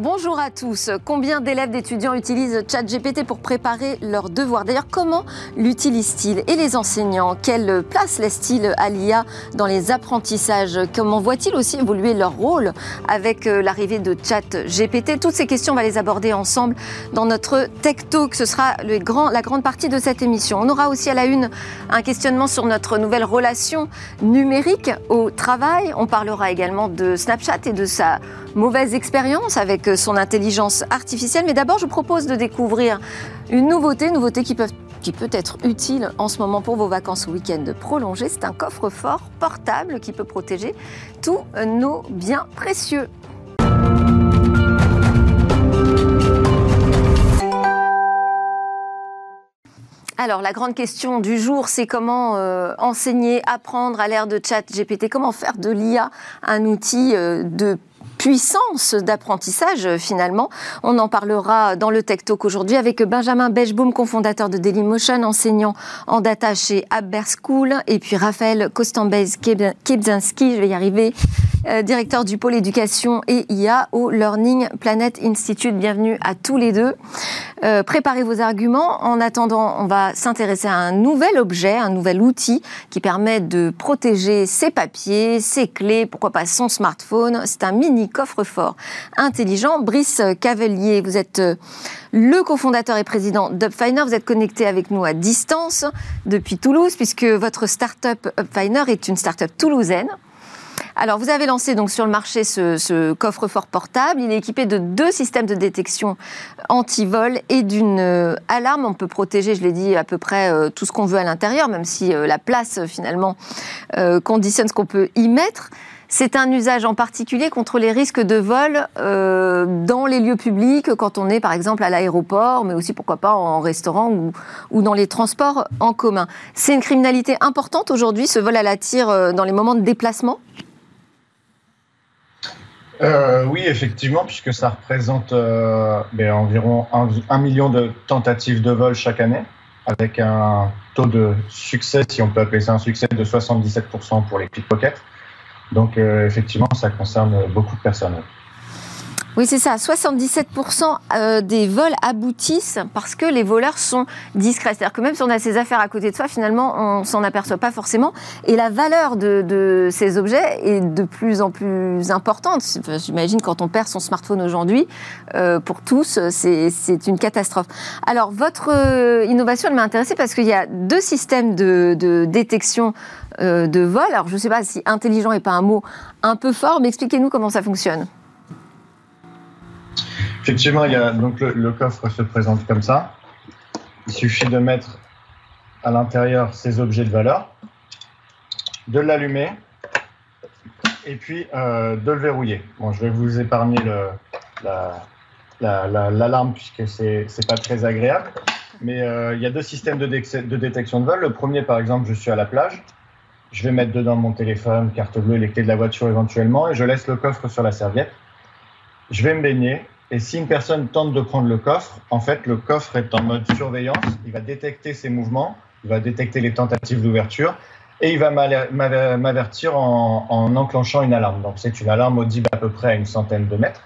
Bonjour à tous. Combien d'élèves d'étudiants utilisent ChatGPT pour préparer leurs devoirs? D'ailleurs, comment l'utilisent-ils? Et les enseignants, quelle place laissent-ils à l'IA dans les apprentissages? Comment voient-ils aussi évoluer leur rôle avec euh, l'arrivée de ChatGPT? Toutes ces questions, on va les aborder ensemble dans notre Tech Talk. Ce sera la grande partie de cette émission. On aura aussi à la une un questionnement sur notre nouvelle relation numérique au travail. On parlera également de Snapchat et de sa mauvaise expérience avec son intelligence artificielle. Mais d'abord, je vous propose de découvrir une nouveauté, nouveauté qui peut, qui peut être utile en ce moment pour vos vacances ou week-end prolongés. C'est un coffre-fort portable qui peut protéger tous nos biens précieux. Alors, la grande question du jour, c'est comment euh, enseigner, apprendre à l'ère de chat GPT, comment faire de l'IA un outil euh, de puissance d'apprentissage finalement. On en parlera dans le Tech Talk aujourd'hui avec Benjamin Bechbaum, cofondateur de Dailymotion, enseignant en data chez Aber School, et puis Raphaël Kostambez-Kebzinski, je vais y arriver, euh, directeur du pôle éducation et IA au Learning Planet Institute. Bienvenue à tous les deux. Euh, préparez vos arguments. En attendant, on va s'intéresser à un nouvel objet, un nouvel outil qui permet de protéger ses papiers, ses clés, pourquoi pas son smartphone. C'est un mini coffre-fort intelligent. Brice Cavelier, vous êtes euh, le cofondateur et président d'Upfiner. Vous êtes connecté avec nous à distance depuis Toulouse, puisque votre start-up Upfiner est une start-up toulousaine. Alors, vous avez lancé donc sur le marché ce, coffre-fort portable. Il est équipé de deux systèmes de détection anti-vol et d'une euh, alarme. On peut protéger, je l'ai dit, à peu près euh, tout ce qu'on veut à l'intérieur, même si la place finalement conditionne ce qu'on peut y mettre. C'est un usage en particulier contre les risques de vol euh, dans les lieux publics, quand on est par exemple à l'aéroport, mais aussi pourquoi pas en restaurant ou, dans les transports en commun. C'est une criminalité importante aujourd'hui, ce vol à la tire euh, dans les moments de déplacement? Euh, oui, effectivement, puisque ça représente ben, environ un, million de tentatives de vol chaque année, avec un taux de succès, si on peut appeler ça un succès, de 77% pour les pickpockets. Donc euh, effectivement, ça concerne beaucoup de personnes. Oui, c'est ça. 77% euh, des vols aboutissent parce que les voleurs sont discrets. C'est-à-dire que même si on a ses affaires à côté de soi, finalement, on s'en aperçoit pas forcément. Et la valeur de, ces objets est de plus en plus importante. J'imagine quand on perd son smartphone aujourd'hui, euh, pour tous, c'est une catastrophe. Alors, votre innovation, elle m'a intéressée parce qu'il y a deux systèmes de, de détection euh, de vol. Alors je ne sais pas si intelligent n'est pas un mot un peu fort, mais expliquez-nous comment ça fonctionne. Effectivement, il y a, donc le, coffre se présente comme ça. Il suffit de mettre à l'intérieur ces objets de valeur, de l'allumer et puis euh, de le verrouiller. Bon, je vais vous épargner l'alarme puisque c'est n'est pas très agréable. Mais euh, il y a deux systèmes de, de, détection de vol. Le premier, par exemple, je suis à la plage. Je vais mettre dedans mon téléphone, carte bleue, les clés de la voiture éventuellement, et je laisse le coffre sur la serviette. Je vais me baigner, et si une personne tente de prendre le coffre, en fait, le coffre est en mode surveillance. Il va détecter ses mouvements, il va détecter les tentatives d'ouverture, et il va m'avertir en, enclenchant une alarme. Donc, c'est une alarme audible à peu près à une centaine de mètres.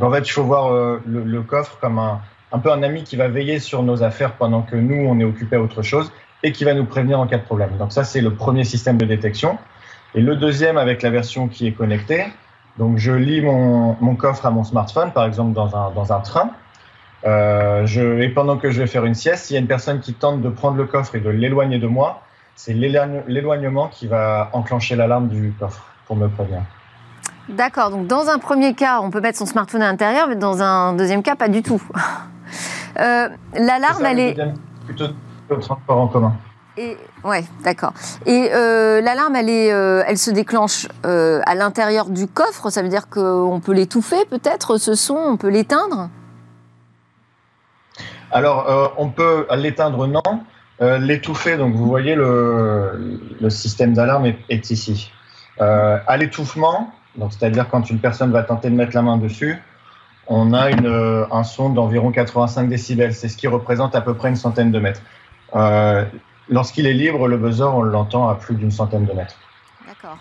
en fait, il faut voir euh, le, coffre comme un, un peu un ami qui va veiller sur nos affaires pendant que nous, on est occupé à autre chose et qui va nous prévenir en cas de problème. Donc ça, c'est le premier système de détection. Et le deuxième, avec la version qui est connectée, donc je lis mon, mon coffre à mon smartphone, par exemple dans un, dans un train. Euh, je, et pendant que je vais faire une sieste, s'il y a une personne qui tente de prendre le coffre et de l'éloigner de moi, c'est l'éloignement qui va enclencher l'alarme du coffre pour me prévenir. D'accord, donc dans un premier cas, on peut mettre son smartphone à l'intérieur, mais dans un deuxième cas, pas du tout. Euh, l'alarme, elle est... Plutôt le transport en commun. Et ouais, d'accord. Et euh, l'alarme, elle euh, elle se déclenche euh, à l'intérieur du coffre. Ça veut dire qu'on peut l'étouffer, peut-être, ce son, on peut l'éteindre? Alors, on peut l'éteindre, non. L'étouffer, donc vous voyez le, système d'alarme est, ici. à l'étouffement, donc c'est-à-dire quand une personne va tenter de mettre la main dessus, on a un son d'environ 85 décibels. C'est ce qui représente à peu près une centaine de mètres. Lorsqu'il est libre, le buzzer, on l'entend à plus d'une centaine de mètres. D'accord.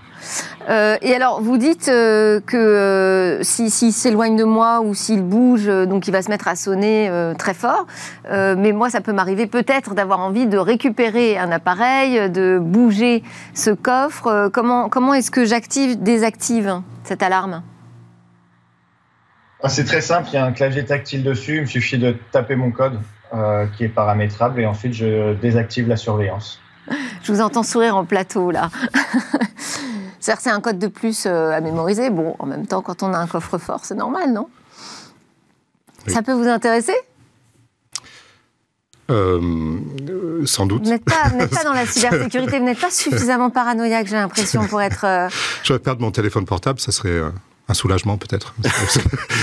Euh, et alors, vous dites euh, que euh, s'il s'éloigne de moi ou s'il bouge, donc il va se mettre à sonner très fort. mais moi, ça peut m'arriver peut-être d'avoir envie de récupérer un appareil, de bouger ce coffre. comment comment est-ce que j'active, désactive cette alarme? Ah, C'est très simple. Il y a un clavier tactile dessus. Il me suffit de taper mon code qui est paramétrable et ensuite je désactive la surveillance. Je vous entends sourire en plateau là. C'est-à-dire que c'est un code de plus euh, à mémoriser. Bon, en même temps, quand on a un coffre-fort, c'est normal, non? Ça peut vous intéresser? Euh, sans doute. Vous n'êtes pas, dans la cybersécurité, vous n'êtes pas suffisamment paranoïaque, j'ai l'impression, pour être. Euh... Je vais perdre mon téléphone portable, ça serait euh, un soulagement peut-être.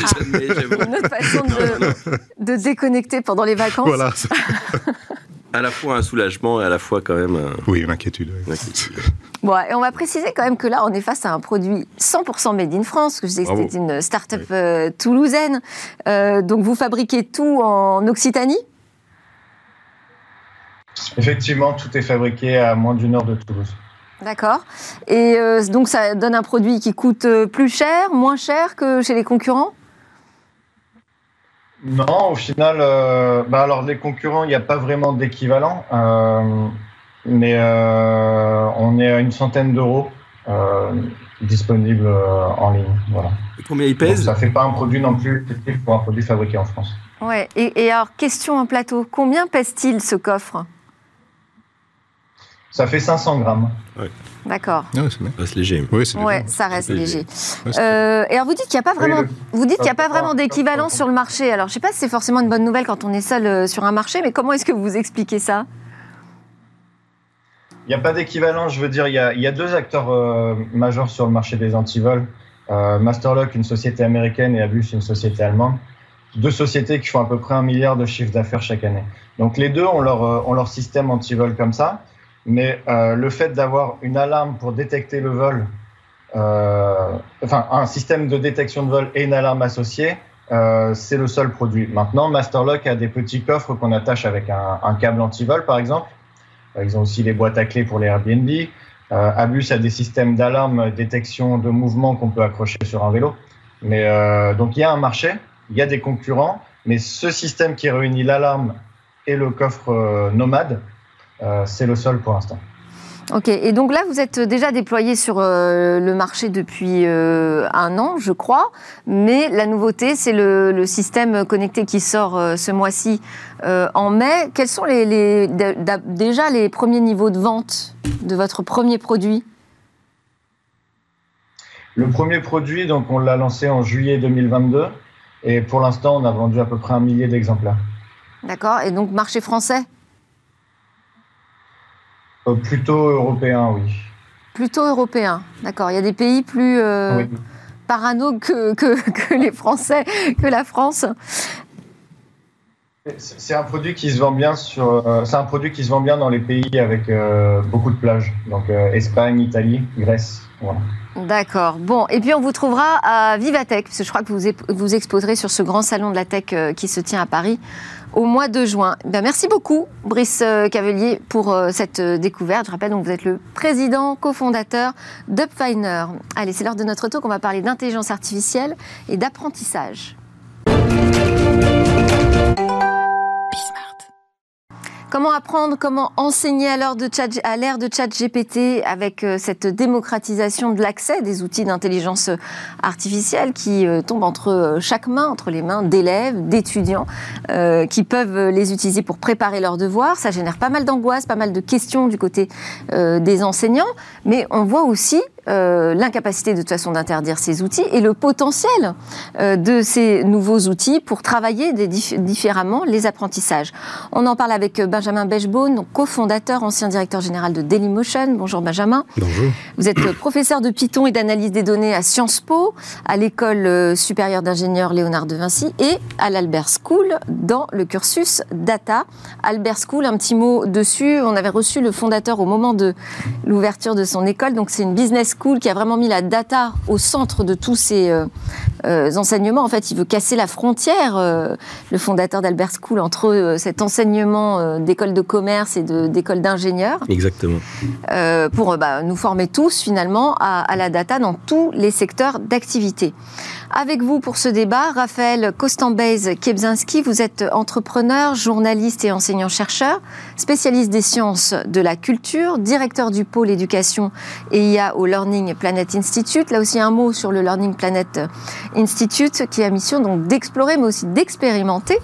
Ah, une autre façon de, de, déconnecter pendant les vacances. Voilà. à la fois un soulagement et à la fois quand même Oui, une inquiétude. Bon, et on va préciser quand même que là, on est face à un produit 100% made in France, que je disais que c'était une start-up euh, toulousaine. Euh, donc vous fabriquez tout en Occitanie? Effectivement, tout est fabriqué à moins d'une heure de Toulouse. D'accord. Et euh, donc ça donne un produit qui coûte plus cher, moins cher que chez les concurrents? Non, au final, euh, bah alors les concurrents, il n'y a pas vraiment d'équivalent, euh, mais euh, on est à une centaine d'euros disponibles en ligne. Voilà. Et combien il pèse Ça ne fait pas un produit non plus pour un produit fabriqué en France. Ouais. Et, et alors, question en plateau, combien pèse-t-il ce coffre? Ça fait 500 grammes. Ouais. D'accord. Ah ça reste léger. Oui, ouais, ça reste léger. Euh, et alors vous dites qu'il n'y a pas vraiment, vous dites qu'il y a pas vraiment d'équivalent sur le marché. Alors je ne sais pas si c'est forcément une bonne nouvelle quand on est seul euh, sur un marché, mais comment est-ce que vous expliquez ça? Il n'y a pas d'équivalent. Je veux dire, il y a, deux acteurs euh, majeurs sur le marché des antivols. Masterlock, une société américaine, et Abus, une société allemande. Deux sociétés qui font à peu près un milliard de chiffre d'affaires chaque année. Donc les deux ont leur, ont leur système antivol comme ça. Mais euh, le fait d'avoir une alarme pour détecter le vol, euh, enfin un système de détection de vol et une alarme associée, euh, c'est le seul produit. Maintenant, Masterlock a des petits coffres qu'on attache avec un, câble anti-vol, par exemple. ils ont aussi les boîtes à clés pour les Airbnb. Abus a des systèmes d'alarme détection de mouvement qu'on peut accrocher sur un vélo. Mais donc il y a un marché, il y a des concurrents, mais ce système qui réunit l'alarme et le coffre nomade, euh, c'est le seul pour l'instant. Ok, et donc là, vous êtes déjà déployé sur euh, le marché depuis euh, un an, je crois, mais la nouveauté, c'est le, système connecté qui sort ce mois-ci en mai. Quels sont les, déjà les premiers niveaux de vente de votre premier produit? Le premier produit, donc on l'a lancé en juillet 2022, et pour l'instant, on a vendu à peu près un millier d'exemplaires. D'accord, et donc marché français? Euh, plutôt européen, oui. Plutôt européen, d'accord. Il y a des pays plus euh, parano que, que, les Français, que la France. C'est un produit qui se vend bien sur. Euh, c'est un produit qui se vend bien dans les pays avec beaucoup de plages, donc Espagne, Italie, Grèce. D'accord. Bon, et puis on vous trouvera à Vivatech, parce que je crois que vous vous exposerez sur ce grand salon de la tech qui se tient à Paris au mois de juin. Ben, merci beaucoup, Brice euh, Cavelier, pour euh, cette euh, découverte. Je rappelle donc vous êtes le président, cofondateur d'Upfiner. Allez, c'est l'heure de notre tour qu'on va parler d'intelligence artificielle et d'apprentissage. Comment apprendre, comment enseigner à l'ère de chat, avec euh, cette démocratisation de l'accès des outils d'intelligence artificielle qui euh, tombent entre euh, chaque main, entre les mains d'élèves, d'étudiants, qui peuvent les utiliser pour préparer leurs devoirs. Ça génère pas mal d'angoisse, pas mal de questions du côté des enseignants, mais on voit aussi euh, l'incapacité de toute façon d'interdire ces outils et le potentiel euh, de ces nouveaux outils pour travailler différemment les apprentissages. On en parle avec euh, Benjamin Bechbone, cofondateur, ancien directeur général de Dailymotion. Bonjour Benjamin. Bonjour. Vous êtes professeur de Python et d'analyse des données à Sciences Po, à l'école supérieure d'ingénieurs Léonard de Vinci et à l'Albert School dans le cursus Data. Albert School, un petit mot dessus. On avait reçu le fondateur au moment de l'ouverture de son école, donc c'est une business School, qui a vraiment mis la data au centre de tous ces euh, euh, enseignements. En fait, il veut casser la frontière, euh, le fondateur d'Albert School, entre euh, cet enseignement d'école de commerce et d'école d'ingénieurs, Exactement. pour bah, nous former tous finalement à, à la data dans tous les secteurs d'activité. Avec vous pour ce débat, Raphaël Kostambez-Kebzinski, vous êtes entrepreneur, journaliste et enseignant-chercheur, spécialiste des sciences de la culture, directeur du pôle éducation et IA au Learning Planet Institute. Là aussi un mot sur le Learning Planet Institute qui a mission donc d'explorer mais aussi d'expérimenter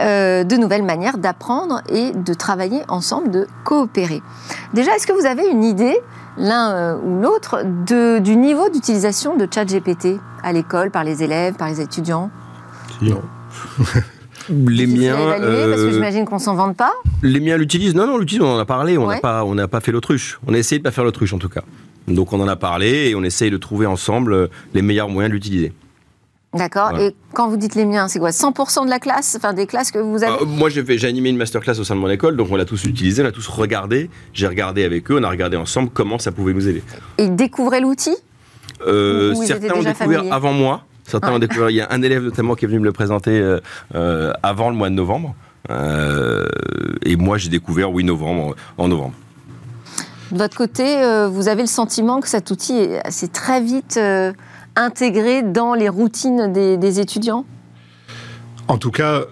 euh, de nouvelles manières d'apprendre et de travailler ensemble, de coopérer. Déjà, est-ce que vous avez une idée l'un euh, ou l'autre du niveau d'utilisation de ChatGPT à l'école, par les élèves, par les étudiants? Non. les miens, évalués, Parce que euh, j'imagine qu'on s'en vante pas. les miens l'utilisent. Non, non, l'utilisent. On en a parlé. On n'a Ouais. pas, on n'a pas fait l'autruche. On a essayé de pas faire l'autruche en tout cas. Donc on en a parlé et on essaye de trouver ensemble euh, les meilleurs moyens de l'utiliser. D'accord. Voilà. Et quand vous dites les miens, c'est quoi 100% de la classe Enfin, des classes que vous avez Euh, moi, j'ai animé une masterclass au sein de mon école, donc on l'a tous utilisé, on l'a tous regardé. J'ai regardé avec eux, on a regardé ensemble comment ça pouvait nous aider. Et ils découvraient l'outil Euh, certains ont découvert avant moi. Certains ont découvert. Il y a un élève notamment qui est venu me le présenter euh, euh, avant le mois de novembre. Et moi, j'ai découvert, oui, novembre, en novembre. De votre côté, vous avez le sentiment que cet outil est assez très vite intégré dans les routines des, des étudiants? En tout cas,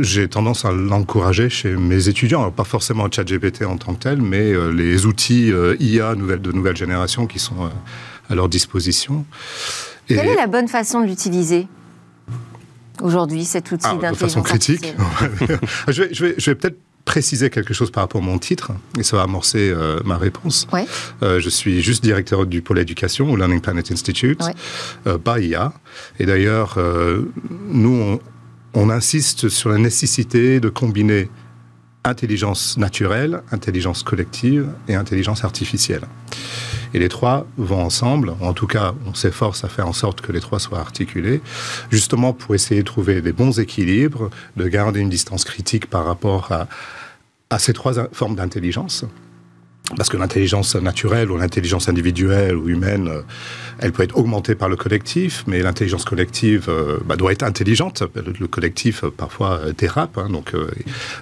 j'ai tendance à l'encourager chez mes étudiants, Alors, pas forcément ChatGPT en tant que tel, mais euh, les outils euh, IA nouvelle, de nouvelle génération qui sont euh, à leur disposition. Et- Quelle est la bonne façon de l'utiliser aujourd'hui, cet outil Ah, de d'intelligence façon critique. artificielle? Je vais, je vais- je vais peut-être préciser quelque chose par rapport à mon titre, et ça va amorcer euh, ma réponse. Ouais. Euh, je suis juste directeur du pôle éducation au Learning Planet Institute, Ouais. euh, pas IA. Et d'ailleurs, euh, nous, on, on insiste sur la nécessité de combiner intelligence naturelle, intelligence collective et intelligence artificielle. Et les trois vont ensemble, en tout cas, on s'efforce à faire en sorte que les trois soient articulés, justement pour essayer de trouver des bons équilibres, de garder une distance critique par rapport à, ces trois formes d'intelligence. Parce que l'intelligence naturelle ou l'intelligence individuelle ou humaine, euh, elle peut être augmentée par le collectif, mais l'intelligence collective euh, bah, doit être intelligente. Le, le collectif, euh, parfois, dérape. hein, donc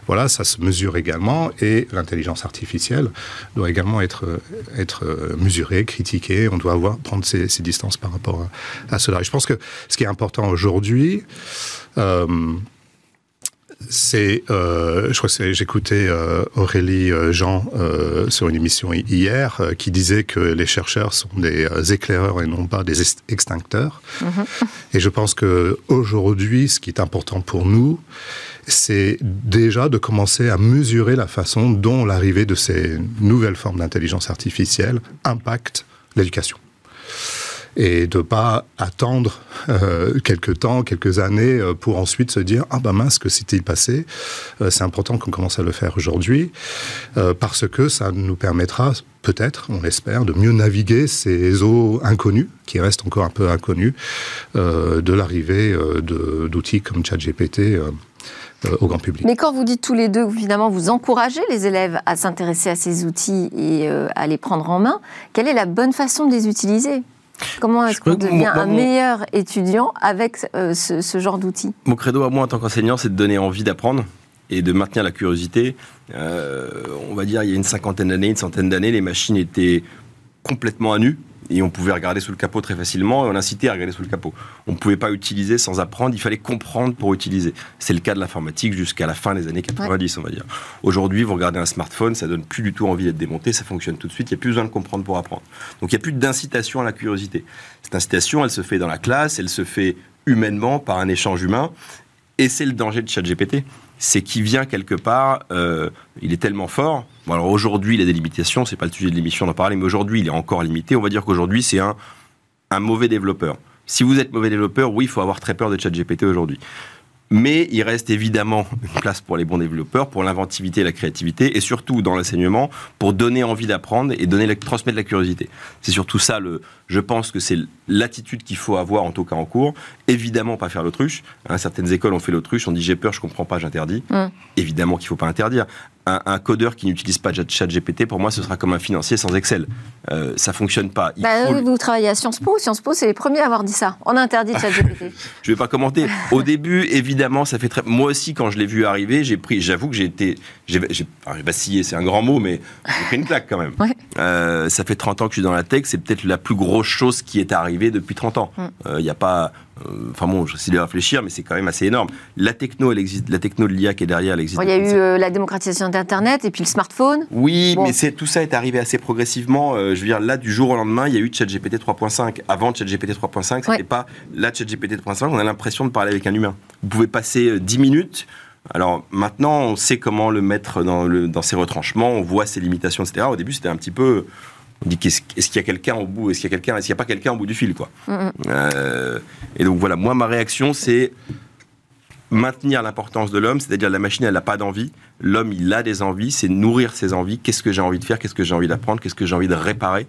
voilà, ça se mesure également. Et l'intelligence artificielle doit également être, être mesurée, critiquée. On doit avoir, prendre ses, ses distances par rapport à, à cela. Et je pense que ce qui est important aujourd'hui, euh, c'est, euh, je crois que j'écoutais euh, Aurélie euh, Jean euh, sur une émission hi- hier euh, qui disait que les chercheurs sont des euh, éclaireurs et non pas des extincteurs. Et je pense que aujourd'hui, ce qui est important pour nous, c'est déjà de commencer à mesurer la façon dont l'arrivée de ces nouvelles formes d'intelligence artificielle impacte l'éducation et de pas attendre euh, quelques temps, quelques années euh, pour ensuite se dire ah ben mince que s'est-il passé? Euh, c'est important qu'on commence à le faire aujourd'hui parce que ça nous permettra peut-être, on l'espère, de mieux naviguer ces eaux inconnues qui restent encore un peu inconnues de l'arrivée d'outils comme ChatGPT. au grand public. Mais quand vous dites tous les deux, évidemment, vous encouragez les élèves à s'intéresser à ces outils et à les prendre en main, quelle est la bonne façon de les utiliser? Comment est-ce qu'on devient moi- un moi, meilleur étudiant avec euh, ce, ce genre d'outils? Mon credo à moi en tant qu'enseignant, c'est de donner envie d'apprendre et de maintenir la curiosité. Euh, on va dire, il y a une cinquantaine d'années, une centaine d'années, les machines étaient complètement à nu et on pouvait regarder sous le capot très facilement et on incitait à regarder sous le capot. On ne pouvait pas utiliser sans apprendre, il fallait comprendre pour utiliser. C'est le cas de l'informatique jusqu'à la fin des années 90, on va dire. Aujourd'hui, vous regardez un smartphone, ça donne plus du tout envie d'être démonté, ça fonctionne tout de suite, il n'y a plus besoin de comprendre pour apprendre. Donc il n'y a plus d'incitation à la curiosité. Cette incitation, elle se fait dans la classe, elle se fait humainement par un échange humain et c'est le danger de ChatGPT. C'est qu'il vient quelque part, euh, il est tellement fort. Bon, alors aujourd'hui, il a des limitations, c'est pas le sujet de l'émission d'en parler, mais aujourd'hui, il est encore limité. On va dire qu'aujourd'hui, c'est un, un mauvais développeur. Si vous êtes mauvais développeur, oui, il faut avoir très peur de ChatGPT aujourd'hui. Mais il reste évidemment une place pour les bons développeurs, pour l'inventivité et la créativité, et surtout dans l'enseignement, pour donner envie d'apprendre et donner, la- transmettre la curiosité. C'est surtout ça, le, je pense que c'est l'attitude qu'il faut avoir, en tout cas en cours. Évidemment, pas faire l'autruche. Hein, certaines écoles ont fait l'autruche, on dit j'ai peur, je comprends pas, j'interdis. Mm. Évidemment qu'il faut pas interdire. Un, codeur qui n'utilise pas ChatGPT, pour moi, ce sera comme un financier sans Excel. Euh, ça fonctionne pas. Bah, Vous travaillez à Sciences Po. Sciences Po, c'est les premiers à avoir dit ça. On interdit ChatGPT. je vais pas commenter. Au début, évidemment, ça fait très. Moi aussi, quand je l'ai vu arriver, j'ai pris. J'avoue que j'ai été. J'ai vacillé, c'est un grand mot, mais j'ai pris une claque quand même. Euh, ça fait 30 ans que je suis dans la tech. C'est peut-être la plus grosse chose qui est arrivée depuis 30 ans. Il mm. n'y euh, a pas. Euh, enfin bon, j'essaie de réfléchir, mais c'est quand même assez énorme. La techno, elle existe, la techno de l'IA qui est derrière, elle existe. Il y a eu euh, la démocratisation d'Internet et puis le smartphone. Oui, mais c'est tout ça est arrivé assez progressivement. Euh, je veux dire, là, du jour au lendemain, il y a eu ChatGPT 3.5. Avant ChatGPT 3.5, c'était pas là ChatGPT 3.5. On a l'impression de parler avec un humain. Vous pouvez passer 10 minutes. Alors maintenant, on sait comment le mettre dans, le, dans ses retranchements, on voit ses limitations, etc. Au début, c'était un petit peu on dit est-ce qu'il y a quelqu'un au bout Est-ce qu'il y a quelqu'un Est-ce qu'il n'y a pas quelqu'un au bout du fil quoi mm, mm. Euh, Et donc voilà, moi ma réaction c'est maintenir l'importance de l'homme, c'est-à-dire la machine elle n'a pas d'envie, l'homme il a des envies, c'est nourrir ses envies. Qu'est-ce que j'ai envie de faire Qu'est-ce que j'ai envie d'apprendre Qu'est-ce que j'ai envie de réparer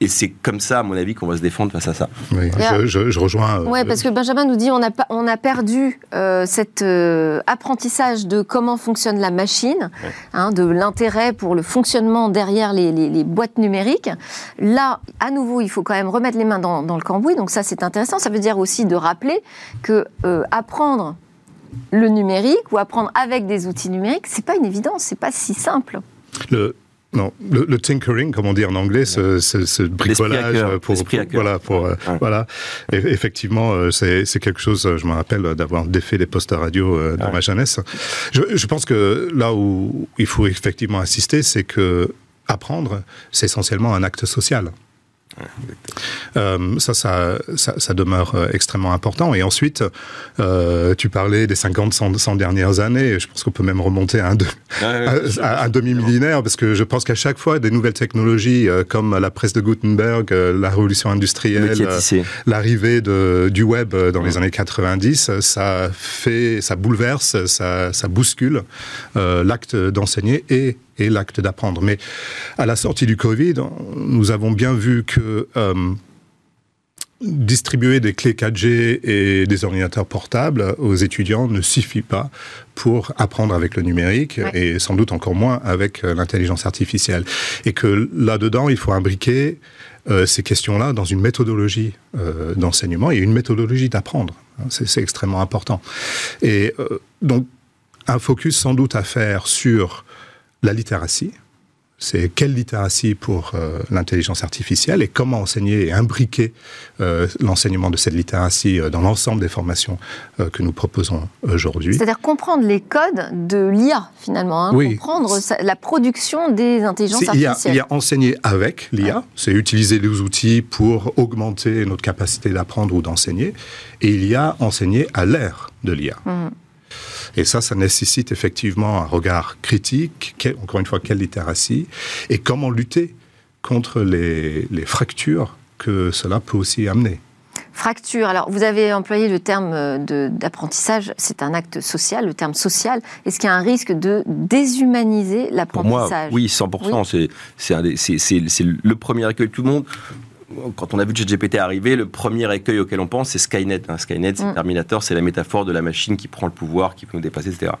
et c'est comme ça, à mon avis, qu'on va se défendre face à ça. Oui, je, rejoins. Euh, oui, parce que Benjamin nous dit on a, on a perdu euh, cet euh, apprentissage de comment fonctionne la machine, hein, de l'intérêt pour le fonctionnement derrière les, boîtes numériques. Là, à nouveau, il faut quand même remettre les mains dans, dans le cambouis. Donc ça, c'est intéressant. Ça veut dire aussi de rappeler que apprendre le numérique ou apprendre avec des outils numériques, c'est pas une évidence, c'est pas si simple. Le, non, le, tinkering, comme on dit en anglais, ce, ce, bricolage pour, voilà, pour euh, voilà. effectivement, euh, c'est quelque chose. Je me rappelle d'avoir défait les postes à radio euh, dans ma jeunesse. Je, je, pense que là où il faut effectivement insister, c'est que apprendre, c'est essentiellement un acte social. Euh, ça, ça, ça, demeure euh, extrêmement important. Et ensuite, euh, tu parlais des 50, 100, dernières années. Je pense qu'on peut même remonter à un, un demi-millénaire, parce que je pense qu'à chaque fois, des nouvelles technologies, comme la presse de Gutenberg, la révolution industrielle, l'arrivée du web dans les années 90, ça fait, ça bouleverse, ça, ça bouscule l'acte d'enseigner et et l'acte d'apprendre. Mais à la sortie du Covid, nous avons bien vu que euh, distribuer des clés 4G et des ordinateurs portables aux étudiants ne suffit pas pour apprendre avec le numérique et sans doute encore moins avec euh, l'intelligence artificielle. Et que là-dedans, il faut imbriquer euh, ces questions-là dans une méthodologie d'enseignement et une méthodologie d'apprendre. C'est extrêmement important. Et donc, un focus sans doute à faire sur la littératie. C'est quelle littératie pour euh, l'intelligence artificielle et comment enseigner et imbriquer euh, l'enseignement de cette littératie euh, dans l'ensemble des formations que nous proposons aujourd'hui. C'est-à-dire comprendre les codes de l'IA finalement, hein, comprendre la production des intelligences artificielles. Il y a, enseigner avec l'IA, c'est utiliser les outils pour augmenter notre capacité d'apprendre ou d'enseigner, et il y a enseigner à l'ère de l'IA. Mmh. Et ça, ça nécessite effectivement un regard critique, encore une fois, quelle littératie, et comment lutter contre les, fractures que cela peut aussi amener. Fracture. Alors, vous avez employé le terme euh, d'apprentissage. C'est un acte social, le terme social. Est-ce qu'il y a un risque de déshumaniser l'apprentissage? Oui, 100%. C'est le premier accueil. Tout le monde, quand on a vu ChatGPT arriver, le premier écueil auquel on pense, c'est Skynet. Hein. Skynet, c'est mm. Terminator, c'est la métaphore de la machine qui prend le pouvoir, qui peut nous dépasser, etc.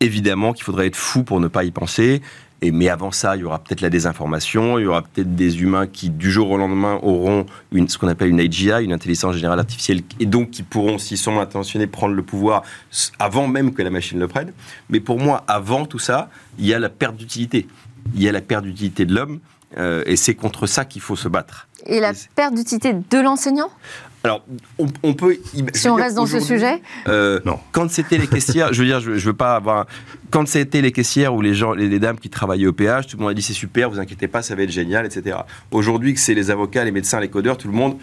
Évidemment qu'il faudrait être fou pour ne pas y penser. Et, mais avant ça, il y aura peut-être la désinformation, il y aura peut-être des humains qui, du jour au lendemain, auront une, ce qu'on appelle une AGI, une intelligence générale artificielle, et donc qui pourront, s'ils sont intentionnés, prendre le pouvoir avant même que la machine le prenne. Mais pour moi, avant tout ça, il y a la perte d'utilité. Il y a la perte d'utilité de l'homme, euh, et c'est contre ça qu'il faut se battre. Et la perte d'utilité de l'enseignant? Alors, on, peut. Si on reste dans ce sujet euh, Non. Quand c'était les caissières, je veux dire, je, veux pas avoir. Quand c'était les caissières ou les gens, les, dames qui travaillaient au péage, tout le monde a dit c'est super, vous inquiétez pas, ça va être génial, etc. Aujourd'hui, que c'est les avocats, les médecins, les codeurs, tout le monde.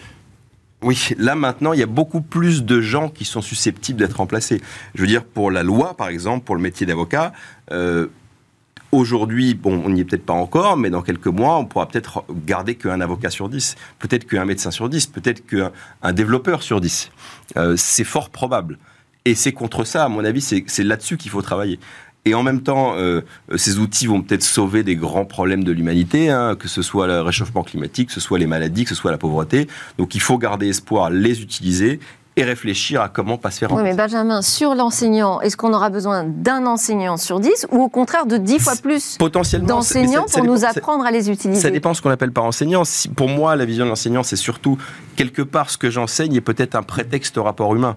Oui, là maintenant, il y a beaucoup plus de gens qui sont susceptibles d'être remplacés. Je veux dire, pour la loi, par exemple, pour le métier d'avocat, euh, Aujourd'hui, bon, on n'y est peut-être pas encore, mais dans quelques mois, on pourra peut-être garder qu'un avocat sur 10, peut-être qu'un médecin sur 10, peut-être qu'un développeur sur 10. Euh, c'est fort probable. Et c'est contre ça, à mon avis, c'est là-dessus qu'il faut travailler. Et en même temps, euh, ces outils vont peut-être sauver des grands problèmes de l'humanité, hein, que ce soit le réchauffement climatique, que ce soit les maladies, que ce soit la pauvreté. Donc il faut garder espoir, les utiliser et réfléchir à comment pas se faire Oui, mais. Benjamin, sur l'enseignant, est-ce qu'on aura besoin d'un enseignant sur 10 ou au contraire de 10 fois plus d'enseignants pour nous apprendre à les utiliser? Ça dépend ce qu'on appelle par enseignant. Si- pour moi, la vision de l'enseignant, c'est surtout quelque part ce que j'enseigne est peut-être un prétexte au rapport humain.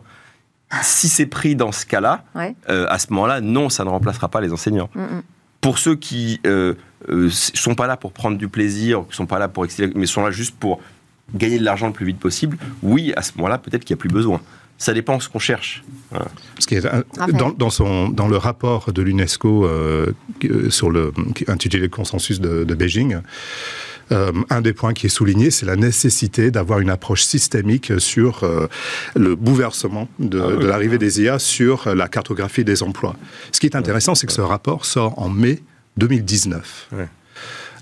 Si c'est pris dans ce cas-là, Ouais. euh, à ce moment-là, non, ça ne remplacera pas les enseignants. Mm, mm. Pour ceux qui euh, euh, sont pas là pour prendre du plaisir, qui sont pas là pour exceller, mais sont là juste pour gagner de l'argent le plus vite possible, oui, à ce moment-là, peut-être qu'il n'y a plus besoin. Ça dépend de ce qu'on cherche. Ce qui est un- Raphaël. dans, dans son, dans le rapport de l'UNESCO euh, euh, sur le intitulé Consensus de, de Beijing, euh, un des points qui est souligné, c'est la nécessité d'avoir une approche systémique sur euh, le bouleversement de, Ah oui. de l'arrivée des IA sur la cartographie des emplois. Ce qui est intéressant, c'est que ce rapport sort en mai 2019, Ouais.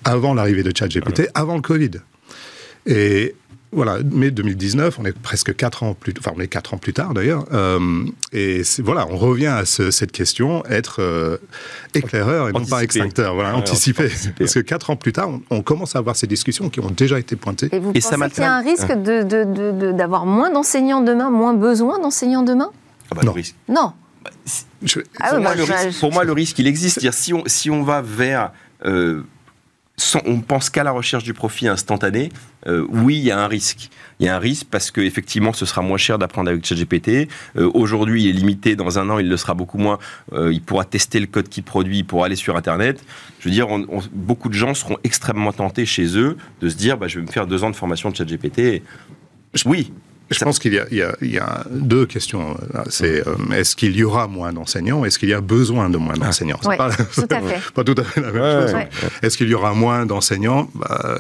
avant l'arrivée de ChatGPT, avant le Covid. Et voilà, mai 2019, on est presque quatre ans plus, enfin on est quatre ans plus tard d'ailleurs, euh, et voilà, on revient à ce- cette question, être euh, éclaireur et non pas extincteur, voilà, Ouais, anticipé. Parce que quatre ans plus tard, on, on commence à avoir ces discussions qui ont déjà été pointées. Et vous Et pensez qu'il y a un risque de- de- de- de- d'avoir moins d'enseignants demain, moins besoin d'enseignants demain? Ah bah, Non. risque- Non. Je- Ah pour, oui, moi, bah, le risque, pour moi, le risque, il existe. C'est-à-dire, si on, si on va vers. euh, sans- on pense qu'à la recherche du profit instantané, euh, oui, il y a un risque. Il y a un risque parce qu'effectivement, ce sera moins cher d'apprendre avec ChatGPT. Euh, Aujourd'hui, il est limité. Dans un an, il le sera beaucoup moins. Euh, il pourra tester le code qu'il produit pour aller sur Internet. Je veux dire, on- on- beaucoup de gens seront extrêmement tentés chez eux de se dire bah, je vais me faire deux ans de formation de ChatGPT. Oui, Je pense qu'il y, a- il y a- il y a deux questions. C'est euh, est-ce qu'il y aura moins d'enseignants Est-ce qu'il y a besoin de moins d'enseignants? C'est Ouais, pas, tout à fait. pas tout à fait la même Ouais, chose. ouais. Est-ce qu'il y aura moins d'enseignants? Bah,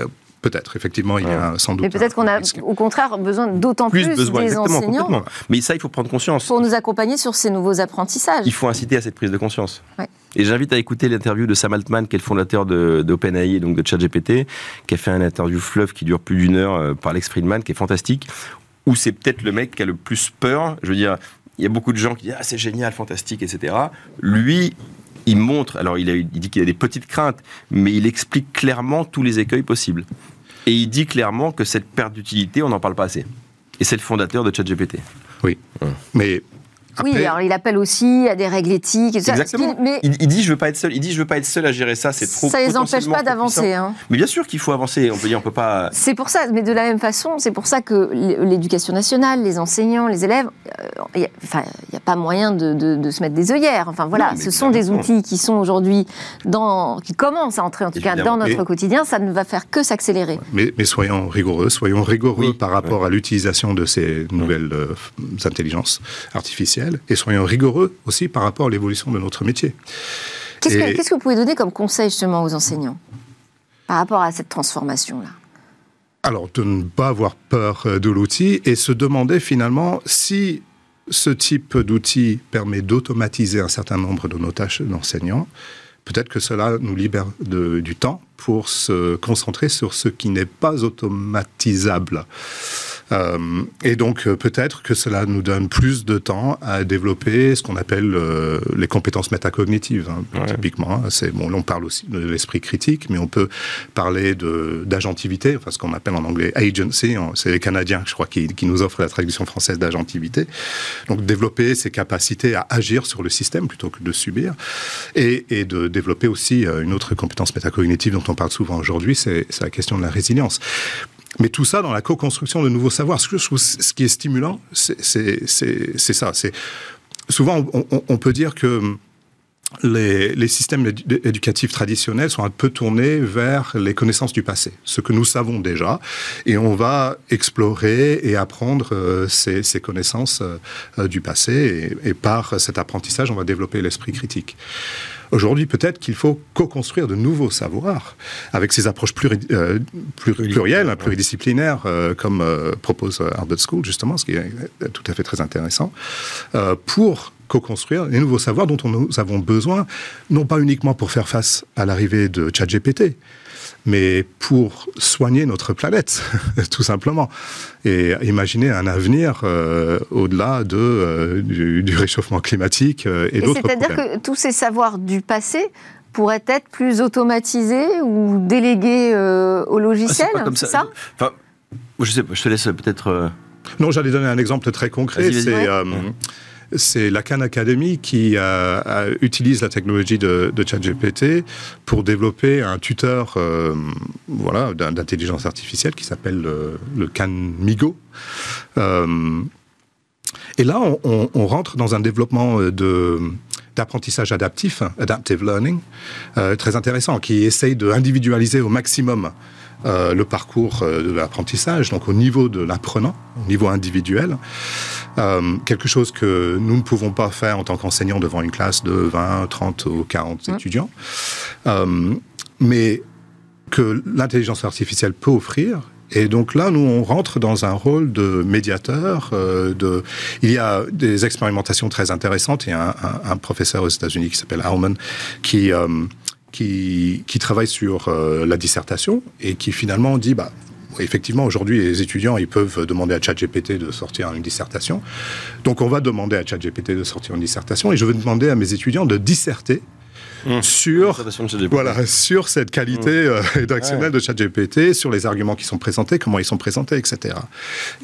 Peut-être, effectivement, il y a sans doute. Mais peut-être qu'on a au contraire besoin d'autant plus, plus, besoin, des exactement, enseignants. Mais ça, il faut prendre conscience. pour nous accompagner sur ces nouveaux apprentissages. Il faut inciter à cette prise de conscience. Ouais. Et j'invite à écouter l'interview de Sam Altman, qui est le fondateur d'OpenAI et donc de ChatGPT, qui a fait un interview fleuve qui dure plus d'une heure euh, par Alex Friedman, qui est fantastique, où c'est peut-être le mec qui a le plus peur. Je veux dire, il y a beaucoup de gens qui disent Ah, c'est génial, fantastique, etc. Lui, il montre, alors il, a, il dit qu'il a des petites craintes, mais il explique clairement tous les écueils possibles. Et il dit clairement que cette perte d'utilité, on n'en parle pas assez. Et c'est le fondateur de ChatGPT. Mais oui, alors il appelle aussi à des règles éthiques. Et tout ça, Exactement. qui- mais Il, il dit je veux pas être seul. Il dit je veux pas être seul à gérer ça. C'est trop. ça les empêche pas d'avancer. hein. Mais bien sûr qu'il faut avancer. On peut dire on peut pas. C'est pour ça, mais de la même façon, c'est pour ça que l'éducation nationale, les enseignants, les élèves, euh, il n'y a, enfin, il y a pas moyen de, de- de se mettre des œillères. Enfin voilà, Non, ce sont des outils qui sont aujourd'hui dans, qui commencent à entrer en tout cas dans notre quotidien. Ça ne va faire que s'accélérer. mais, mais soyons rigoureux, soyons rigoureux Oui, par rapport à l'utilisation de ces nouvelles euh, intelligences artificielles et soyons rigoureux aussi par rapport à l'évolution de notre métier. Qu'est-ce que, vous pouvez donner comme conseil justement aux enseignants par rapport à cette transformation-là? Alors, de ne pas avoir peur euh, de l'outil et se demander finalement si ce type d'outil permet d'automatiser un certain nombre de nos tâches d'enseignants, peut-être que cela nous libère de- du temps pour se concentrer sur ce qui n'est pas automatisable. Euh, et donc euh, peut-être que cela nous donne plus de temps à développer ce qu'on appelle euh, les compétences métacognitives. hein, Ouais. Typiquement, hein. c'est bon. On parle aussi de l'esprit critique, mais on peut parler de d'agentivité, enfin ce qu'on appelle en anglais agency. hein. C'est les Canadiens, je crois, qui, qui nous offrent la traduction française d'agentivité. Donc développer ses capacités à agir sur le système plutôt que de subir, et, et de développer aussi une autre compétence métacognitive dont on parle souvent aujourd'hui, c'est la question de la résilience. Mais tout ça dans la co-construction de nouveaux savoirs. Ce qui est stimulant, c'est ça. Souvent on, peut dire que les, systèmes édu- éducatifs traditionnels sont un peu tournés vers les connaissances du passé, ce que nous savons déjà, et on va explorer et apprendre euh, ces, ces connaissances euh, euh, du passé, et par cet apprentissage, on va développer l'esprit critique. Aujourd'hui, peut-être qu'il faut co-construire de nouveaux savoirs avec ces approches pluri- euh, pluri- plurielles, pluridisciplinaires, euh, comme euh, propose euh, Harvard School, justement, ce qui est tout à fait très intéressant, pour co-construire les nouveaux savoirs dont on- nous avons besoin, non pas uniquement pour faire face à l'arrivée de ChatGPT, mais pour soigner notre planète, tout simplement. Et imaginer un avenir euh, au-delà de, euh, du, du réchauffement climatique euh, et, Et d'autres c'est-à-dire que tous ces savoirs du passé pourraient être plus automatisés ou délégués euh, au Ah, logiciel, pas comme c'est ça. ça? Enfin, je sais pas. Je te laisse peut-être. Non, j'allais donner un exemple très concret. C'est euh, c'est la Khan Academy qui utilise la technologie de, ChatGPT pour développer un tuteur euh, voilà, d'intelligence artificielle qui s'appelle le, le, Khan Migo. Euh, et là, on, on, rentre dans un développement de d'apprentissage adaptif, adaptive learning, très intéressant, qui essaye de individualiser au maximum euh, le parcours euh, de l'apprentissage, donc au niveau de l'apprenant, au niveau individuel. Euh, quelque chose que nous ne pouvons pas faire en tant qu'enseignants devant une classe de 20, 30 ou 40 mmh. étudiants, mais que l'intelligence artificielle peut offrir et donc là, nous, on rentre dans un rôle de médiateur. de... Il y a des expérimentations très intéressantes. Il y a un, professeur aux États-Unis qui s'appelle Alman qui qui, qui travaille sur euh, la dissertation et qui finalement dit bah, effectivement, aujourd'hui, les étudiants, ils peuvent demander à ChatGPT de sortir une dissertation. Donc, on va demander à ChatGPT de sortir une dissertation et je vais demander à mes étudiants de disserter Mmh. sur, voilà, sur cette qualité mmh. euh, rédactionnelle de ChatGPT, sur les arguments qui sont présentés, comment ils sont présentés, etc.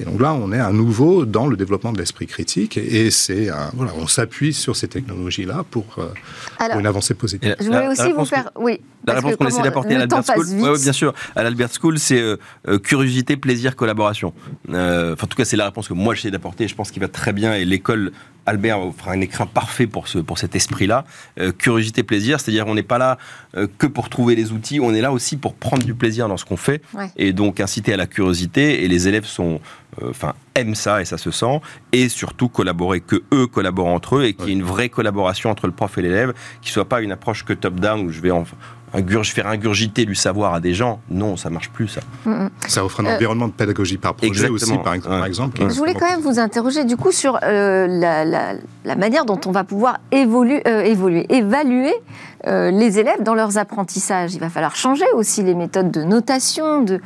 Et donc là, on est à nouveau dans le développement de l'esprit critique et c'est voilà, on s'appuie sur ces technologies-là pour, euh, une avancée positive. Je voulais aussi vous faire... Oui. La réponse qu'on essaie d'apporter à l'Albert School, ouais, bien sûr, à l'Albert School, c'est euh, curiosité, plaisir, collaboration. enfin, en tout cas, c'est la réponse que moi j'essaie d'apporter. Je pense qu'il va très bien et l'école Albert fera un écran parfait pour, ce, pour cet esprit-là. Euh, curiosité, plaisir, c'est-à-dire on n'est pas là euh, que pour trouver les outils, on est là aussi pour prendre du plaisir dans ce qu'on fait et donc inciter à la curiosité. Et les élèves sont, euh, enfin, aiment ça et ça se sent. Et surtout collaborer, que eux collaborent entre eux et qu'il y ait une vraie collaboration entre le prof et l'élève, qui soit pas une approche que top-down où je vais en, faire ingurgiter du savoir à des gens, non, ça marche plus, ça. Mm, mm. Ça offre un euh, environnement de pédagogie par projet aussi, par, exemple. Je voulais quand même vous interroger, du coup, sur euh, la, manière dont on va pouvoir évoluer, euh, évoluer évaluer les élèves dans leurs apprentissages. Il va falloir changer aussi les méthodes de notation, de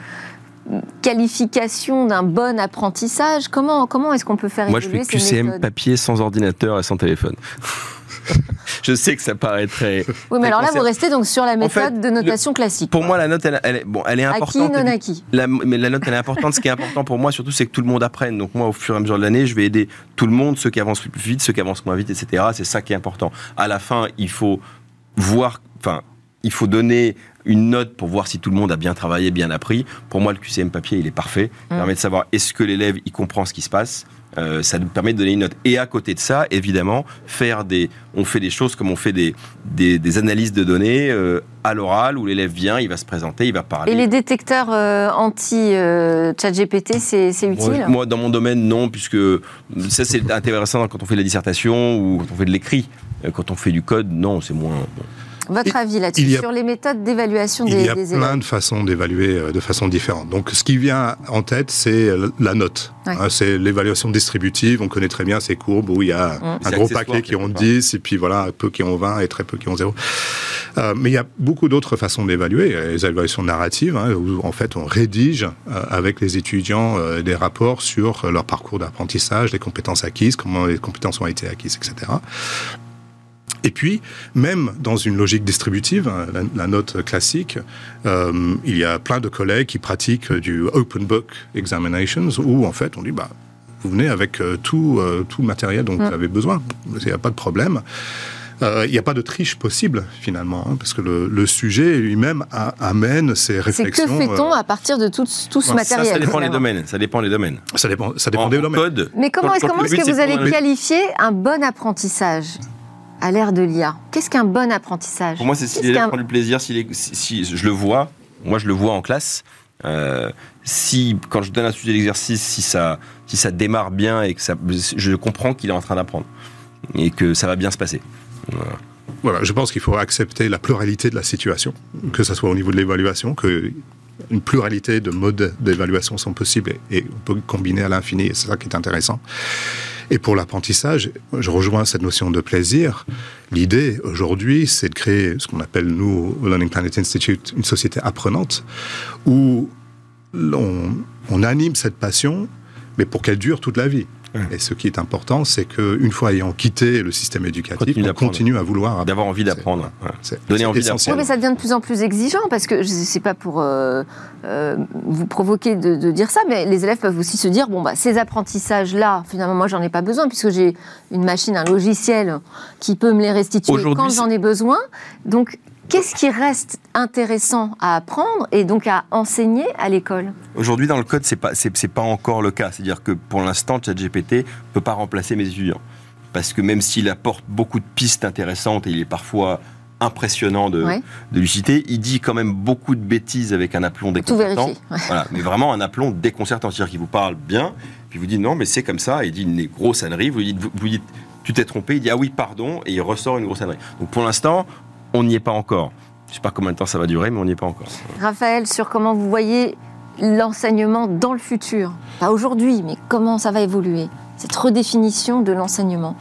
qualification d'un bon apprentissage. Comment, comment est-ce qu'on peut faire Moi, évoluer Moi, je fais QCM papier sans ordinateur et sans téléphone. je sais que ça paraît très. Oui, mais alors là, vous restez donc sur la méthode de notation classique. Pour moi, la note, elle, est, bon, elle est importante. Acquis, non acquis. mais la note, elle est importante. Ce qui est important pour moi, surtout, c'est que tout le monde apprenne. Donc, moi, au fur et à mesure de l'année, je vais aider tout le monde, ceux qui avancent plus vite, ceux qui avancent moins vite, etc. C'est ça qui est important. À la fin, il faut voir. Enfin, il faut donner une note pour voir si tout le monde a bien travaillé, bien appris. Pour moi, le QCM papier, il est parfait. Il mmh. permet de savoir est-ce que l'élève, il comprend ce qui se passe euh, ça nous permet de donner une note. Et à côté de ça, évidemment, faire des, on fait des choses comme on fait des, des, analyses de données euh, à l'oral où l'élève vient, il va se présenter, il va parler. Et les détecteurs euh, anti-ChatGPT, c'est utile Moi, dans mon domaine, non, puisque ça, c'est intéressant quand on fait de la dissertation ou quand on fait de l'écrit. Quand on fait du code, non, c'est moins. Votre avis là-dessus, sur les méthodes d'évaluation des, élèves Il y a plein de façons d'évaluer euh, de façon différente. Donc, ce qui vient en tête, c'est la note. Hein, c'est l'évaluation distributive. On connaît très bien ces courbes où il y a mm. un gros paquet qui ont 10, et puis voilà, peu qui ont 20 et très peu qui ont 0. Euh, mais il y a beaucoup d'autres façons d'évaluer. Les évaluations narratives, hein, où en fait on rédige euh, avec les étudiants des rapports sur leur parcours d'apprentissage, les compétences acquises, comment les compétences ont été acquises, etc. Et puis, même dans une logique distributive, hein, la, note classique, euh, il y a plein de collègues qui pratiquent du open book examinations, où en fait on dit, bah, vous venez avec euh, tout, euh, tout le matériel dont vous mm. avez besoin, il n'y a pas de problème. Il n'y a pas de triche possible finalement, hein, parce que le, sujet lui-même amène ses réflexions. C'est que fait-on à partir de tout, tout ce matériel ça, dépend des domaines. Ça dépend des domaines. Ça dépend, ça dépend des domaines. Mais comment est-ce que vous allez qualifier un bon apprentissage? À l'ère de l'IA Qu'est-ce qu'un bon apprentissage Pour moi, c'est si l'élève prend du plaisir, si, si, je le vois, moi je le vois en classe, euh, si quand je donne un sujet d'exercice, si ça, si ça démarre bien et que ça, je comprends qu'il est en train d'apprendre et que ça va bien se passer. Voilà. je pense qu'il faut accepter la pluralité de la situation, que ce soit au niveau de l'évaluation, que une pluralité de modes d'évaluation sont possibles et, et on peut combiner à l'infini, et c'est ça qui est intéressant. Et pour l'apprentissage, je rejoins cette notion de plaisir. L'idée aujourd'hui, c'est de créer ce qu'on appelle, nous, au Learning Planet Institute, une société apprenante où on, anime cette passion, mais pour qu'elle dure toute la vie. Et ce qui est important, c'est qu'une fois ayant quitté le système éducatif, Continue on d'apprendre. continue à vouloir D'avoir envie C'est- d'apprendre. Ouais. C'est Donner c'est envie essentiel. Oui, mais ça devient de plus en plus exigeant parce que je sais pas pour euh, euh, vous provoquer de, de dire ça, mais les élèves peuvent aussi se dire bon bah ces apprentissages-là, finalement moi j'en ai pas besoin puisque j'ai une machine, un logiciel qui peut me les restituer quand j'en ai besoin. Donc qu'est-ce qui reste intéressant à apprendre et donc à enseigner à l'école Aujourd'hui, dans le code, c'est pas, c'est, pas encore le cas. C'est-à-dire que pour l'instant, ChatGPT peut pas remplacer mes étudiants. Parce que même s'il apporte beaucoup de pistes intéressantes et il est parfois impressionnant de, Ouais. de lucidité, il dit quand même beaucoup de bêtises avec un aplomb Tout déconcertant. vérifier. Ouais. Voilà, mais vraiment un aplomb déconcertant. C'est-à-dire qu'il vous parle bien, puis vous dit non, mais c'est comme ça. Il dit une grosse ânerie. Vous lui dites, vous, vous dites tu t'es trompé. Il dit ah oui, pardon, et il ressort une grosse ânerie. Donc pour l'instant, on n'y est pas encore. Je sais pas combien de temps ça va durer, mais on n'y est pas encore. Raphaël, sur comment vous voyez l'enseignement dans le futur? Pas aujourd'hui, mais comment ça va évoluer Cette redéfinition de l'enseignement?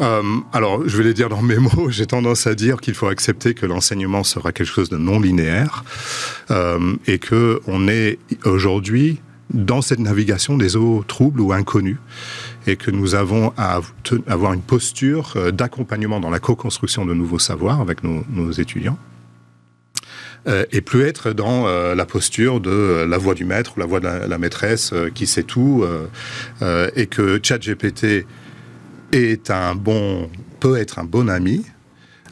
Euh, alors, je vais les dire dans mes mots. J'ai tendance à dire qu'il faut accepter que l'enseignement sera quelque chose de non linéaire euh, et que on est aujourd'hui dans cette navigation des eaux troubles ou inconnues et que nous avons à avoir une posture euh, d'accompagnement dans la co-construction de nouveaux savoirs avec nos, étudiants. Euh, et plus être dans euh, la posture de la voix du maître ou la voix de la, la maîtresse qui sait tout et que ChatGPT est un bon, peut être un bon ami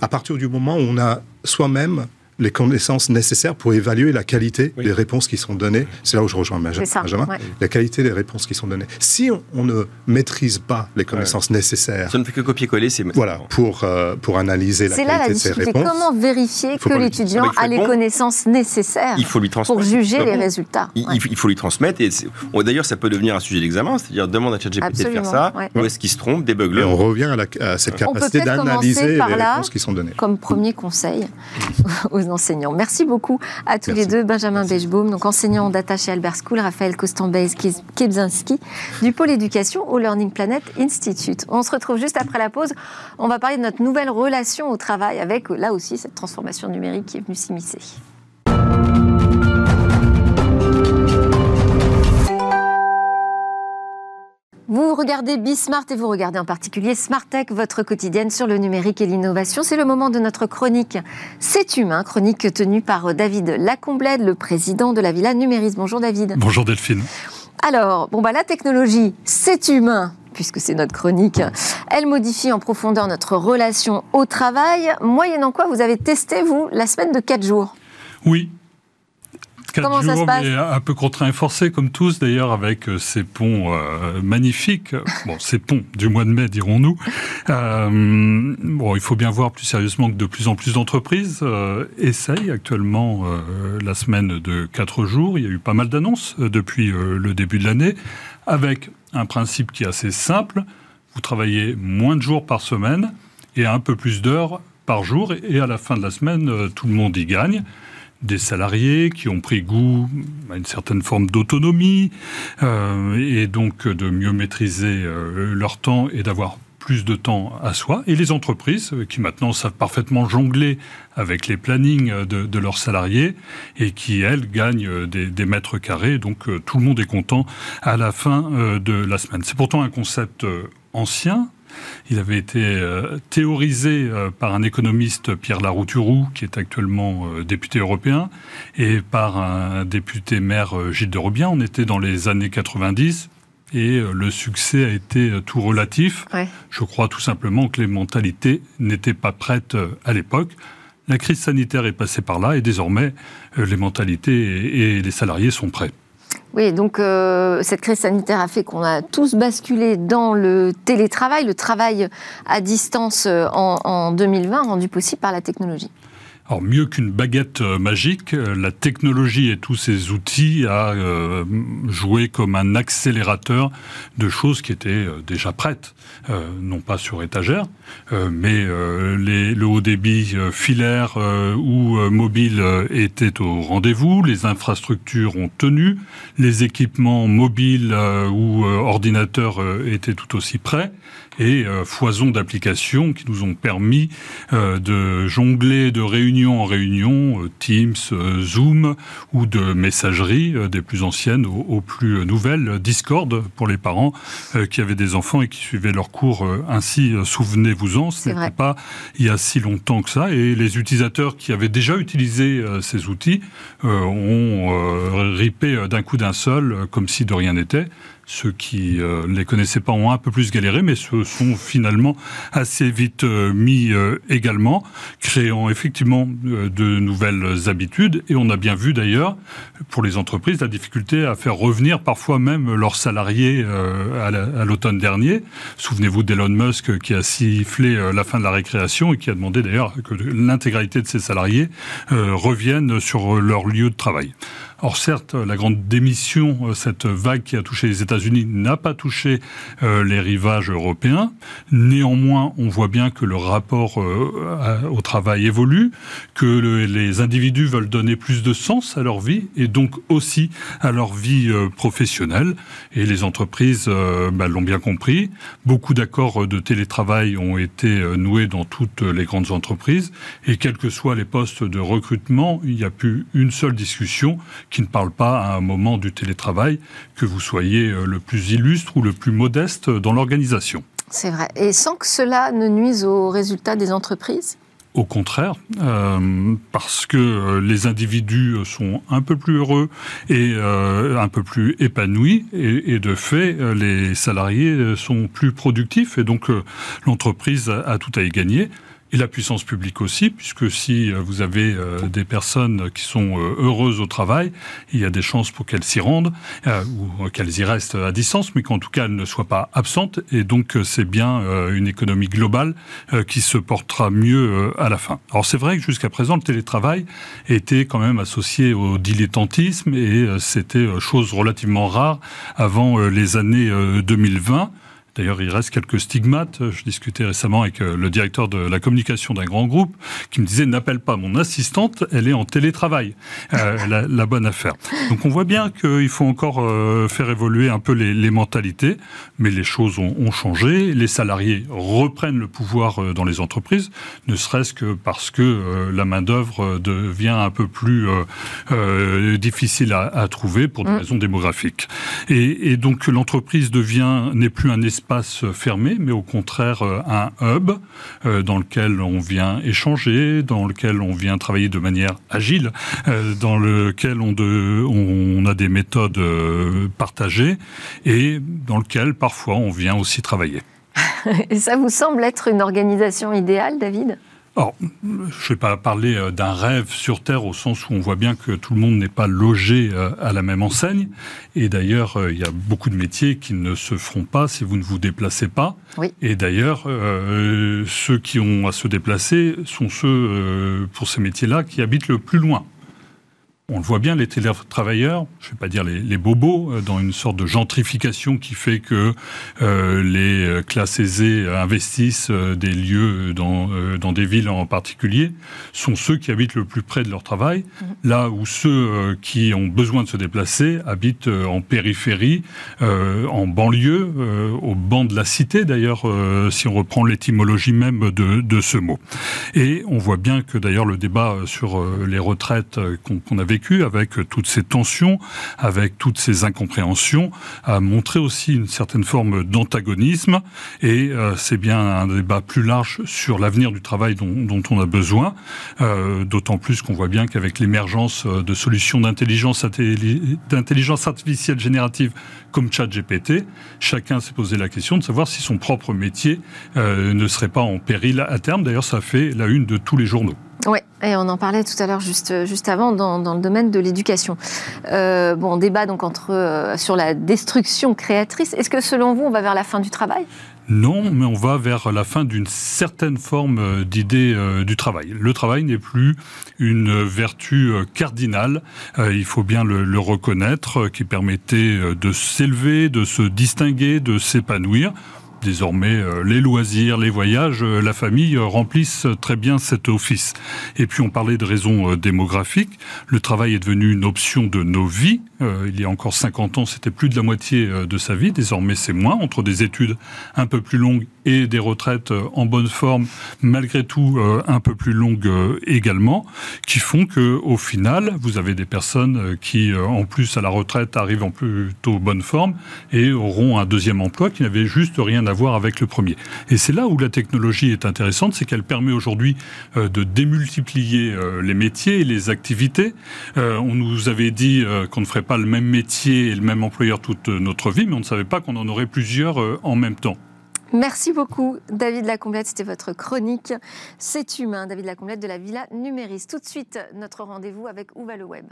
à partir du moment où on a soi-même les connaissances nécessaires pour évaluer la qualité Oui. des réponses qui sont données. C'est là où je rejoins ça, Benjamin. ouais. La qualité des réponses qui sont données. Si on, on ne maîtrise pas les connaissances nécessaires, Ça ne fait que copier-coller. C'est voilà, pour, euh, pour analyser la C'est là la qualité de ces difficulté. réponses. Comment vérifier que l'étudiant a les bon. connaissances nécessaires Il faut lui transmettre. pour juger les résultats Il, Ouais. il faut- il faut lui transmettre. Et D'ailleurs, ça peut devenir un sujet d'examen, c'est-à-dire demande à ChatGPT de faire ça. ouais. Où est-ce qu'il se trompe Et Débugle-le. on revient à, la- à cette capacité d'analyser les là. réponses qui sont données. comme premier conseil aux enseignants. Merci beaucoup à tous Merci. les deux, Benjamin Bechbaum, donc enseignant en data chez Albert School, Raphaël Kostambez-Kebzinski du pôle éducation au Learning Planet Institute. On se retrouve juste après la pause. On va parler de notre nouvelle relation au travail avec, là aussi, cette transformation numérique qui est venue s'immiscer. Vous regardez Bismart et vous regardez en particulier Smart Tech, votre quotidienne sur le numérique et l'innovation. C'est le moment de notre chronique C'est humain, chronique tenue par David Lacomblède, le président de la Villa Numéris. Bonjour David. Bonjour Delphine. Alors, bon bah la technologie, c'est humain puisque c'est notre chronique. Elle modifie en profondeur notre relation au travail, moyennant quoi vous avez testé, vous, la semaine de 4 jours. Oui. Quatre Comment ça jours, se passe mais un peu contraint et forcé, comme tous d'ailleurs, avec euh, ces ponts euh, magnifiques. Bon, ces ponts du mois de mai, dirons-nous. Euh, bon, il faut bien voir plus sérieusement que de plus en plus d'entreprises euh, essayent actuellement la semaine de quatre jours. Il y a eu pas mal d'annonces depuis le début de l'année, avec un principe qui est assez simple. Vous travaillez moins de jours par semaine et un peu plus d'heures par jour. Et à la fin de la semaine, tout le monde y gagne des salariés qui ont pris goût à une certaine forme d'autonomie euh, et donc de mieux maîtriser euh, leur temps et d'avoir plus de temps à soi, et les entreprises euh, qui maintenant savent parfaitement jongler avec les plannings de, leurs salariés et qui, elles, gagnent des, des mètres carrés. Donc tout le monde est content à la fin de la semaine. C'est pourtant un concept ancien, il avait été euh, théorisé euh, par un économiste, Pierre Larouturou, qui est actuellement euh, député européen, et par un député maire, Gilles de Robien. On était dans les années 90 et le succès a été tout relatif. Ouais. Je crois tout simplement que les mentalités n'étaient pas prêtes à l'époque. La crise sanitaire est passée par là et désormais les mentalités et, et les salariés sont prêts. Oui, donc euh, cette crise sanitaire a fait qu'on a tous basculé dans le télétravail, le travail à distance euh, en, en 2020, rendu possible par la technologie. Alors mieux qu'une baguette euh, magique, euh, la technologie et tous ces outils a euh, joué comme un accélérateur de choses qui étaient déjà prêtes, non pas sur étagère, mais le haut débit filaire ou mobile était au rendez-vous, les infrastructures ont tenu, les équipements mobiles ou ordinateurs étaient tout aussi prêts et euh, foison d'applications qui nous ont permis euh, de jongler, de réunion en réunion, Teams, Zoom ou de messagerie des plus anciennes aux, plus nouvelles, Discord pour les parents qui avaient des enfants et qui suivaient leurs cours ainsi. Souvenez-vous-en, ce n'était pas il y a si longtemps que ça. Et les utilisateurs qui avaient déjà utilisé ces outils ont ripé d'un coup d'un seul, comme si de rien n'était. Ceux qui euh, ne les connaissaient pas ont un peu plus galéré, mais se sont finalement assez vite euh, mis euh, également, créant effectivement de nouvelles habitudes. Et on a bien vu d'ailleurs, pour les entreprises, la difficulté à faire revenir parfois même leurs salariés à l'automne dernier. Souvenez-vous d'Elon Musk qui a sifflé la fin de la récréation et qui a demandé d'ailleurs que l'intégralité de ses salariés reviennent sur leur lieu de travail. Or certes, la grande démission, cette vague qui a touché les États-Unis, n'a pas touché euh, les rivages européens. Néanmoins, on voit bien que le rapport euh, au travail évolue, que les individus veulent donner plus de sens à leur vie et donc aussi à leur vie euh, professionnelle. Et les entreprises bah, l'ont bien compris. Beaucoup d'accords de télétravail ont été noués dans toutes les grandes entreprises. Et quels que soient les postes de recrutement, il n'y a plus une seule discussion qui ne parle pas à un moment du télétravail, que vous soyez euh, le plus illustre ou le plus modeste dans l'organisation. C'est vrai. Et sans que cela ne nuise aux résultats des entreprises? Au contraire, euh, parce que euh, les individus sont un peu plus heureux et un peu plus épanouis, et, de fait, les salariés sont plus productifs, et donc l'entreprise a, tout à y gagner et la puissance publique aussi, puisque si euh, vous avez euh, des personnes qui sont euh, heureuses au travail, il y a des chances pour qu'elles s'y rendent, ou qu'elles y restent à distance, mais qu'en tout cas elles ne soient pas absentes, et donc c'est bien une économie globale qui se portera mieux à la fin. Alors c'est vrai que jusqu'à présent, le télétravail était quand même associé au dilettantisme, et c'était chose relativement rare avant les années 2020. D'ailleurs, il reste quelques stigmates. Je discutais récemment avec euh, le directeur de la communication d'un grand groupe qui me disait n'appelle pas mon assistante, elle est en télétravail. Euh, la, bonne affaire. Donc on voit bien qu'il faut encore euh, faire évoluer un peu les, mentalités, mais les choses ont, changé. Les salariés reprennent le pouvoir dans les entreprises, ne serait-ce que parce que la main-d'œuvre devient un peu plus difficile à, trouver pour des mm. raisons démographiques. Et, et donc l'entreprise devient n'est plus un espace espace fermé, mais au contraire euh, un hub euh, dans lequel on vient échanger, dans lequel on vient travailler de manière agile, euh, dans lequel on, a des méthodes partagées et dans lequel parfois on vient aussi travailler. Et ça vous semble être une organisation idéale, David? Alors, je ne vais pas parler euh, d'un rêve sur Terre au sens où on voit bien que tout le monde n'est pas logé euh, à la même enseigne. Et d'ailleurs, euh, il y a beaucoup de métiers qui ne se feront pas si vous ne vous déplacez pas. Et d'ailleurs, ceux qui ont à se déplacer sont ceux, pour ces métiers-là, qui habitent le plus loin on le voit bien, les télétravailleurs, je ne vais pas dire les, bobos, euh, dans une sorte de gentrification qui fait que euh, les euh, classes aisées investissent des lieux dans, dans des villes en particulier, sont ceux qui habitent le plus près de leur travail, mmh. là où ceux qui ont besoin de se déplacer habitent en périphérie, en banlieue, au banc de la cité d'ailleurs, si on reprend l'étymologie même de, de, ce mot. Et on voit bien que d'ailleurs le débat sur les retraites qu'on avait avec toutes ces tensions, avec toutes ces incompréhensions, a montré aussi une certaine forme d'antagonisme. Et euh, c'est bien un débat plus large sur l'avenir du travail dont, on a besoin, euh, d'autant plus qu'on voit bien qu'avec l'émergence de solutions d'intelligence artificielle générative comme ChatGPT, chacun s'est posé la question de savoir si son propre métier euh, ne serait pas en péril à terme. D'ailleurs, ça fait la une de tous les journaux. Oui, et on en parlait tout à l'heure juste, juste avant dans, le domaine de l'éducation. Euh, bon, débat donc entre, euh, sur la destruction créatrice. Est-ce que selon vous, on va vers la fin du travail? Non, mais on va vers la fin d'une certaine forme euh, d'idée du travail. Le travail n'est plus une vertu cardinale, il faut bien le, reconnaître, qui permettait de s'élever, de se distinguer, de s'épanouir. Désormais, euh, les loisirs, les voyages, euh, la famille euh, remplissent très bien cet office. Et puis on parlait de raisons démographiques. Le travail est devenu une option de nos vies. Il y a encore 50 ans, c'était plus de la moitié de sa vie. Désormais, c'est moins entre des études un peu plus longues et des retraites en bonne forme, malgré tout un peu plus longues également, qui font que au final, vous avez des personnes qui, en plus à la retraite, arrivent en plutôt bonne forme et auront un deuxième emploi qui n'avait juste rien à voir avec le premier. Et c'est là où la technologie est intéressante, c'est qu'elle permet aujourd'hui de démultiplier les métiers et les activités. on nous avait dit qu'on ne ferait pas le même métier et le même employeur toute notre vie, mais on ne savait pas qu'on en aurait plusieurs euh, en même temps. Merci beaucoup, David Lacomblette. C'était votre chronique C'est humain, David Lacomblette de la Villa Numéris. Tout de suite, notre rendez-vous avec Où va le web